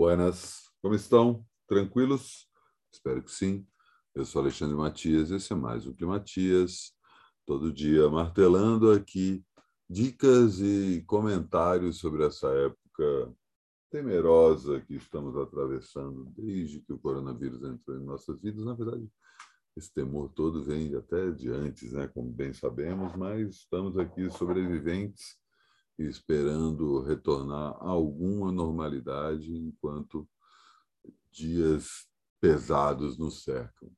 Buenas, como estão? Tranquilos? Espero que sim. Eu sou Alexandre Matias, esse é mais um Climatias, todo dia martelando aqui dicas e comentários sobre essa época temerosa que estamos atravessando desde que o coronavírus entrou em nossas vidas. Na verdade, esse temor todo vem até de antes, né? como bem sabemos, mas estamos aqui sobreviventes esperando retornar a alguma normalidade enquanto dias pesados nos cercam.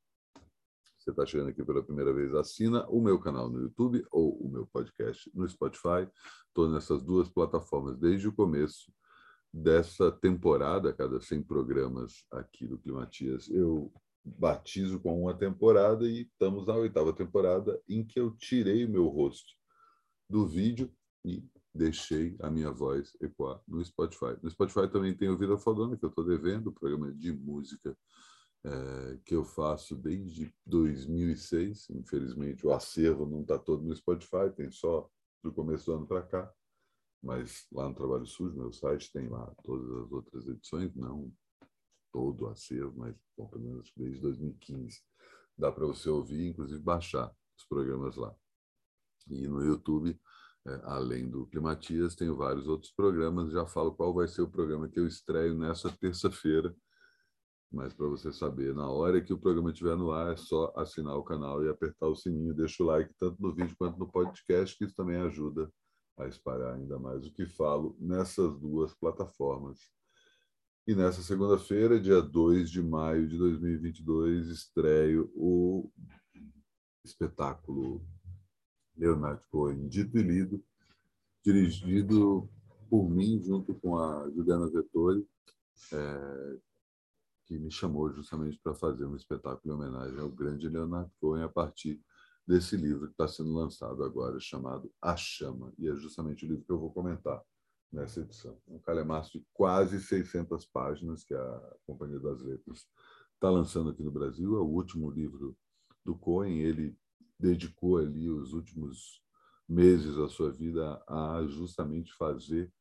Você está chegando aqui pela primeira vez, assina o meu canal no YouTube ou o meu podcast no Spotify. Estou nessas duas plataformas desde o começo dessa temporada, cada 100 programas aqui do Climatias. Eu batizo com uma temporada e estamos na oitava temporada em que eu tirei o meu rosto do vídeo e deixei a minha voz ecoar no Spotify. No Spotify também tem o Vida Fodona, que eu estou devendo, o programa de música é, que eu faço desde 2006. Infelizmente, o acervo não está todo no Spotify, tem só do começo do ano para cá. Mas lá no Trabalho Sujo, meu site, tem lá todas as outras edições, não todo o acervo, mas bom, pelo menos desde 2015. Dá para você ouvir, inclusive baixar os programas lá. E no YouTube além do Climatias, tenho vários outros programas. Já falo qual vai ser o programa que eu estreio nessa terça-feira. Mas para você saber, na hora que o programa estiver no ar, é só assinar o canal e apertar o sininho. Deixa o like tanto no vídeo quanto no podcast, que isso também ajuda a espalhar ainda mais o que falo nessas duas plataformas. E nessa segunda-feira, dia 2 de maio de 2022, estreio o espetáculo Leonardo Cohen, dito e lido, dirigido por mim, junto com a Juliana Vettori, é, que me chamou justamente para fazer um espetáculo em homenagem ao grande Leonardo Cohen a partir desse livro que está sendo lançado agora, chamado A Chama, e é justamente o livro que eu vou comentar nessa edição. Um calhamaço de quase 600 páginas que a Companhia das Letras está lançando aqui no Brasil, é o último livro do Cohen, ele dedicou ali os últimos meses da sua vida a justamente fazer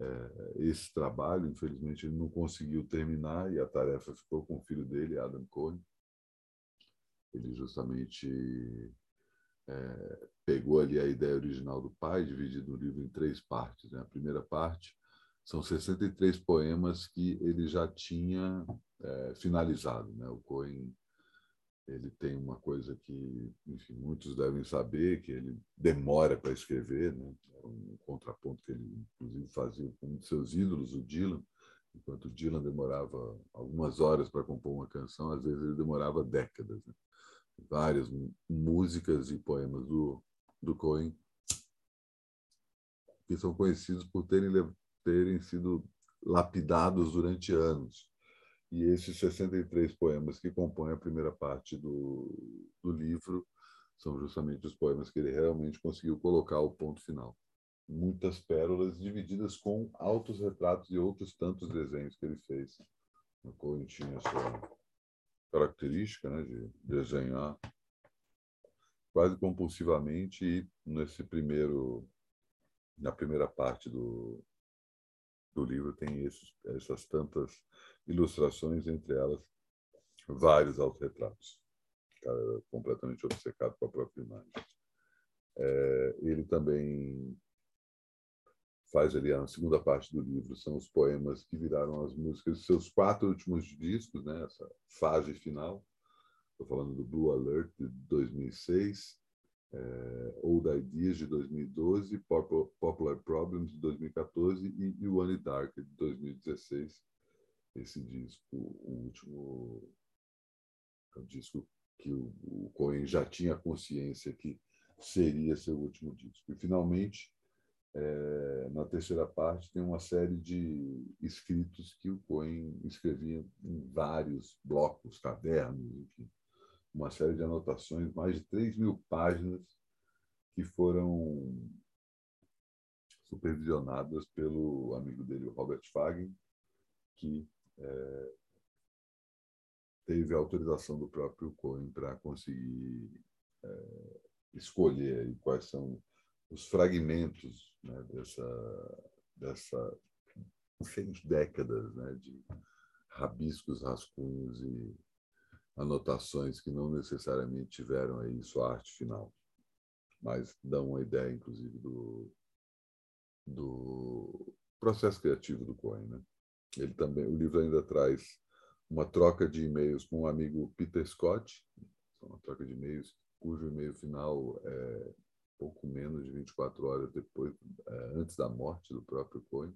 é, esse trabalho. Infelizmente, ele não conseguiu terminar e a tarefa ficou com o filho dele, Adam Cohen. Ele justamente é, pegou ali a ideia original do pai, dividido o livro em três partes. Né? A primeira parte são 63 poemas que ele já tinha é, finalizado. Né? O Cohen ele tem uma coisa que, enfim, muitos devem saber, que ele demora para escrever, né? É um contraponto que ele, inclusive, fazia com um de seus ídolos, o Dylan. Enquanto o Dylan demorava algumas horas para compor uma canção, às vezes ele demorava décadas. Né? Várias músicas e poemas do, do Cohen que são conhecidos por terem, terem sido lapidados durante anos e esses 63 poemas que compõem a primeira parte do, do livro são justamente os poemas que ele realmente conseguiu colocar o ponto final. Muitas pérolas divididas com altos retratos e outros tantos desenhos que ele fez. O Cohen tinha sua característica né, de desenhar quase compulsivamente e nesse primeiro na primeira parte do, do livro tem esses, essas tantas ilustrações, entre elas vários autorretratos. O cara era completamente obcecado com a própria imagem. É, ele também faz ali a segunda parte do livro, são os poemas que viraram as músicas dos seus quatro últimos discos, né, essa fase final. Estou falando do Blue Alert de 2006, é, Old Ideas de 2012, Popular Problems de 2014 e You It Dark de 2016 esse disco, o último o disco que o, o Cohen já tinha consciência que seria seu último disco. E, finalmente, é, na terceira parte, tem uma série de escritos que o Cohen escrevia em vários blocos, cadernos, enfim, uma série de anotações, mais de 3 mil páginas que foram supervisionadas pelo amigo dele, Robert Fagen, que é, teve a autorização do próprio Cohen para conseguir é, escolher quais são os fragmentos né, dessa, dessa seis décadas né, de rabiscos, rascunhos e anotações que não necessariamente tiveram aí sua arte final, mas dão uma ideia, inclusive, do, do processo criativo do Cohen. Né? Ele também, o livro ainda traz uma troca de e-mails com o um amigo Peter Scott, uma troca de e-mails cujo e-mail final é pouco menos de 24 horas depois, é, antes da morte do próprio Cohen.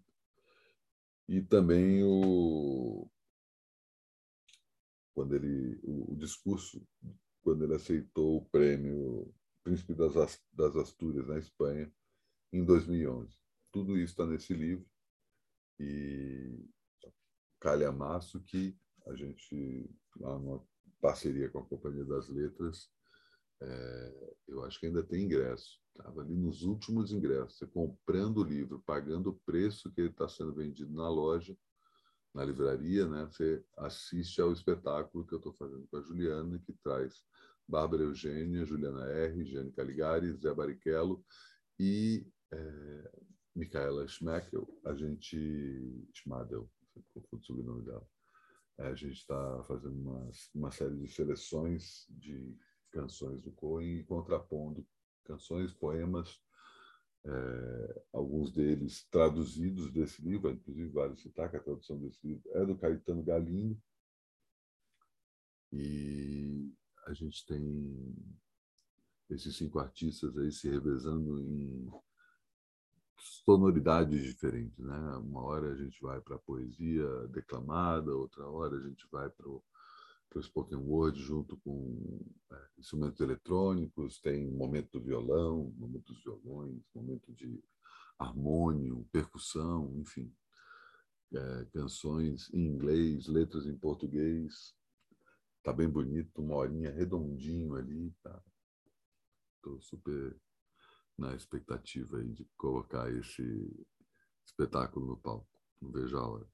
E também o quando ele o, o discurso quando ele aceitou o prêmio Príncipe das, das Astúrias na Espanha em 2011. Tudo isso está nesse livro e calhamaço que a gente lá numa parceria com a Companhia das Letras é, eu acho que ainda tem ingresso. Estava ali nos últimos ingressos. Você comprando o livro, pagando o preço que ele está sendo vendido na loja, na livraria, né? você assiste ao espetáculo que eu estou fazendo com a Juliana, que traz Bárbara Eugênia, Juliana R., Jane Caligari, Zé Barichello e é, Micaela Schmeckel, a gente. Schmadel, confundo o sobrenome dela. É, a gente está fazendo uma, uma série de seleções de canções do Cohen e contrapondo canções, poemas, é, alguns deles traduzidos desse livro, inclusive vale citar que a tradução desse livro é do Caetano Galindo. E a gente tem esses cinco artistas aí se revezando em sonoridades diferentes, né? Uma hora a gente vai para a poesia declamada, outra hora a gente vai para o para o spoken word junto com é, instrumentos eletrônicos, tem momento do violão, momento dos violões, momento de harmônio, percussão, enfim, é, canções em inglês, letras em português, tá bem bonito, uma horinha redondinho ali, tá? Estou super na expectativa aí de colocar esse espetáculo no palco. Não vejo a hora.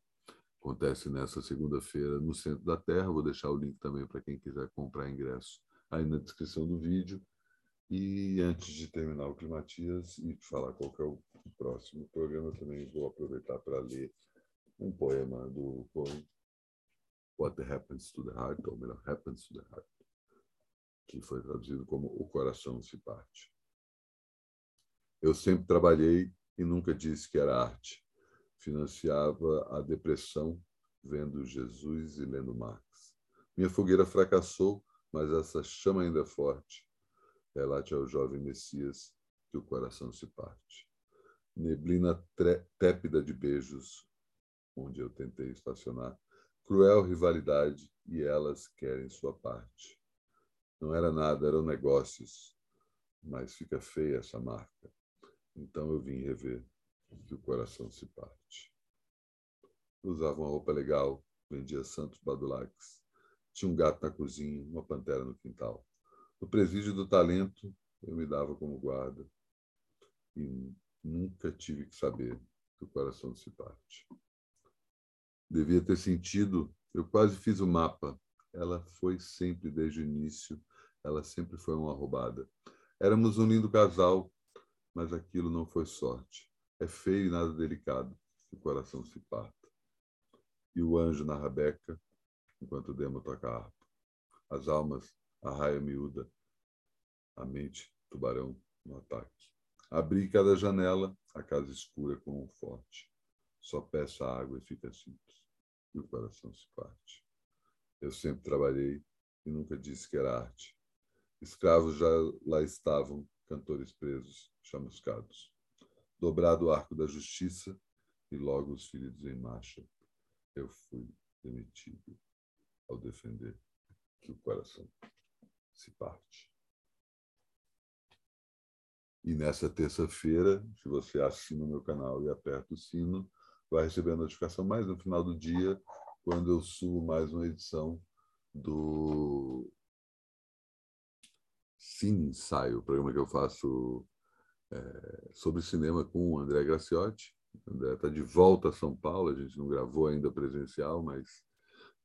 Acontece nessa segunda-feira no Centro da Terra. Vou deixar o link também para quem quiser comprar ingresso aí na descrição do vídeo. E antes de terminar o Climatias e falar qual é o próximo programa, também vou aproveitar para ler um poema do poema What Happens to the Heart, ou melhor, Happens to the Heart, que foi traduzido como O Coração se Parte. Eu sempre trabalhei e nunca disse que era arte financiava a depressão vendo Jesus e lendo Marx. Minha fogueira fracassou, mas essa chama ainda é forte. Relate ao jovem Messias que o coração se parte. Neblina tépida de beijos, onde eu tentei estacionar. Cruel rivalidade e elas querem sua parte. Não era nada, eram negócios, mas fica feia essa marca. Então eu vim rever que o coração se parte. Usava uma roupa legal, vendia Santos Badulaques. Tinha um gato na cozinha, uma pantera no quintal. No presídio do talento, eu me dava como guarda. E nunca tive que saber que o coração se parte. Devia ter sentido, eu quase fiz o mapa. Ela foi sempre desde o início, ela sempre foi uma roubada. Éramos um lindo casal, mas aquilo não foi sorte. É feio e nada delicado, que o coração se parta. E o anjo na rabeca, enquanto o demo toca harpa. As almas, a raia miúda, a mente, tubarão no ataque. Abri cada janela, a casa escura com um forte. Só peço a água e fica simples. E o coração se parte. Eu sempre trabalhei e nunca disse que era arte. Escravos já lá estavam, cantores presos, chamuscados dobrado o arco da justiça e logo os feridos em marcha. Eu fui demitido ao defender que o coração se parte. E nessa terça-feira, se você assina o meu canal e aperta o sino, vai receber a notificação mais no final do dia, quando eu subo mais uma edição do Cine Ensaio, o programa que eu faço é, sobre cinema com o André Graciotti. O André está de volta a São Paulo, a gente não gravou ainda presencial, mas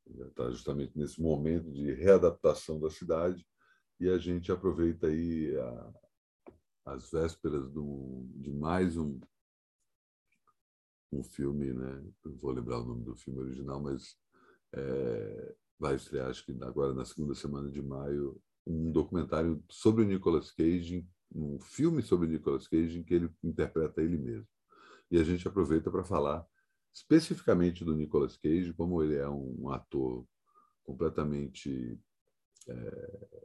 está justamente nesse momento de readaptação da cidade e a gente aproveita aí a, as vésperas do, de mais um um filme, né? Não vou lembrar o nome do filme original, mas é, vai estrear, acho que agora na segunda semana de maio, um documentário sobre o Nicolas Cage, um filme sobre Nicolas Cage em que ele interpreta ele mesmo. E a gente aproveita para falar especificamente do Nicolas Cage, como ele é um, ator completamente é,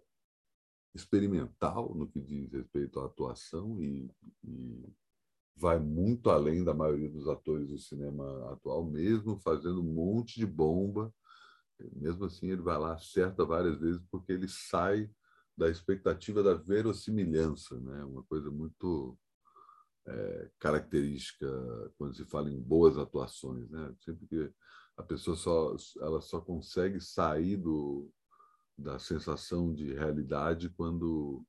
experimental no que diz respeito à atuação e, e, vai muito além da maioria dos atores do cinema atual, mesmo fazendo um monte de bomba. Mesmo assim, ele vai lá, acerta várias vezes, porque ele sai da expectativa da verossimilhança, né? Uma coisa muito é, característica quando se fala em boas atuações, né? Sempre que a pessoa só ela só consegue sair do da sensação de realidade quando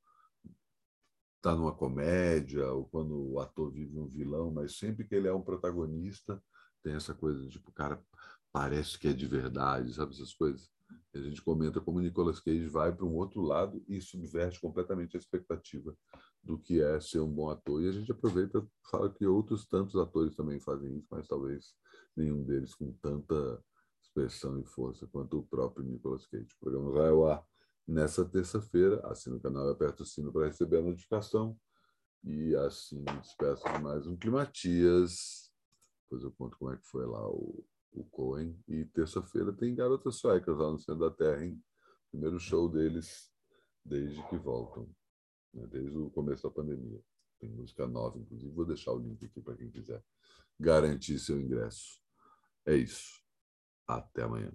está numa comédia ou quando o ator vive um vilão, mas sempre que ele é um protagonista tem essa coisa tipo o cara parece que é de verdade, sabe essas coisas. A gente comenta como Nicolas Cage vai para um outro lado e subverte completamente a expectativa do que é ser um bom ator. E a gente aproveita fala que outros tantos atores também fazem isso, mas talvez nenhum deles com tanta expressão e força quanto o próprio Nicolas Cage. O programa vai ao ar nessa terça-feira. Assina o canal e aperta o sino para receber a notificação. E assim despeço de mais um Climatias. Depois eu conto como é que foi lá o, o Cohen. E terça-feira tem Garotas Suecas lá no centro da Terra, hein? Primeiro show deles desde que voltam né, desde o começo da pandemia. Tem música nova, inclusive. Vou deixar o link aqui para quem quiser garantir seu ingresso. É isso. Até amanhã.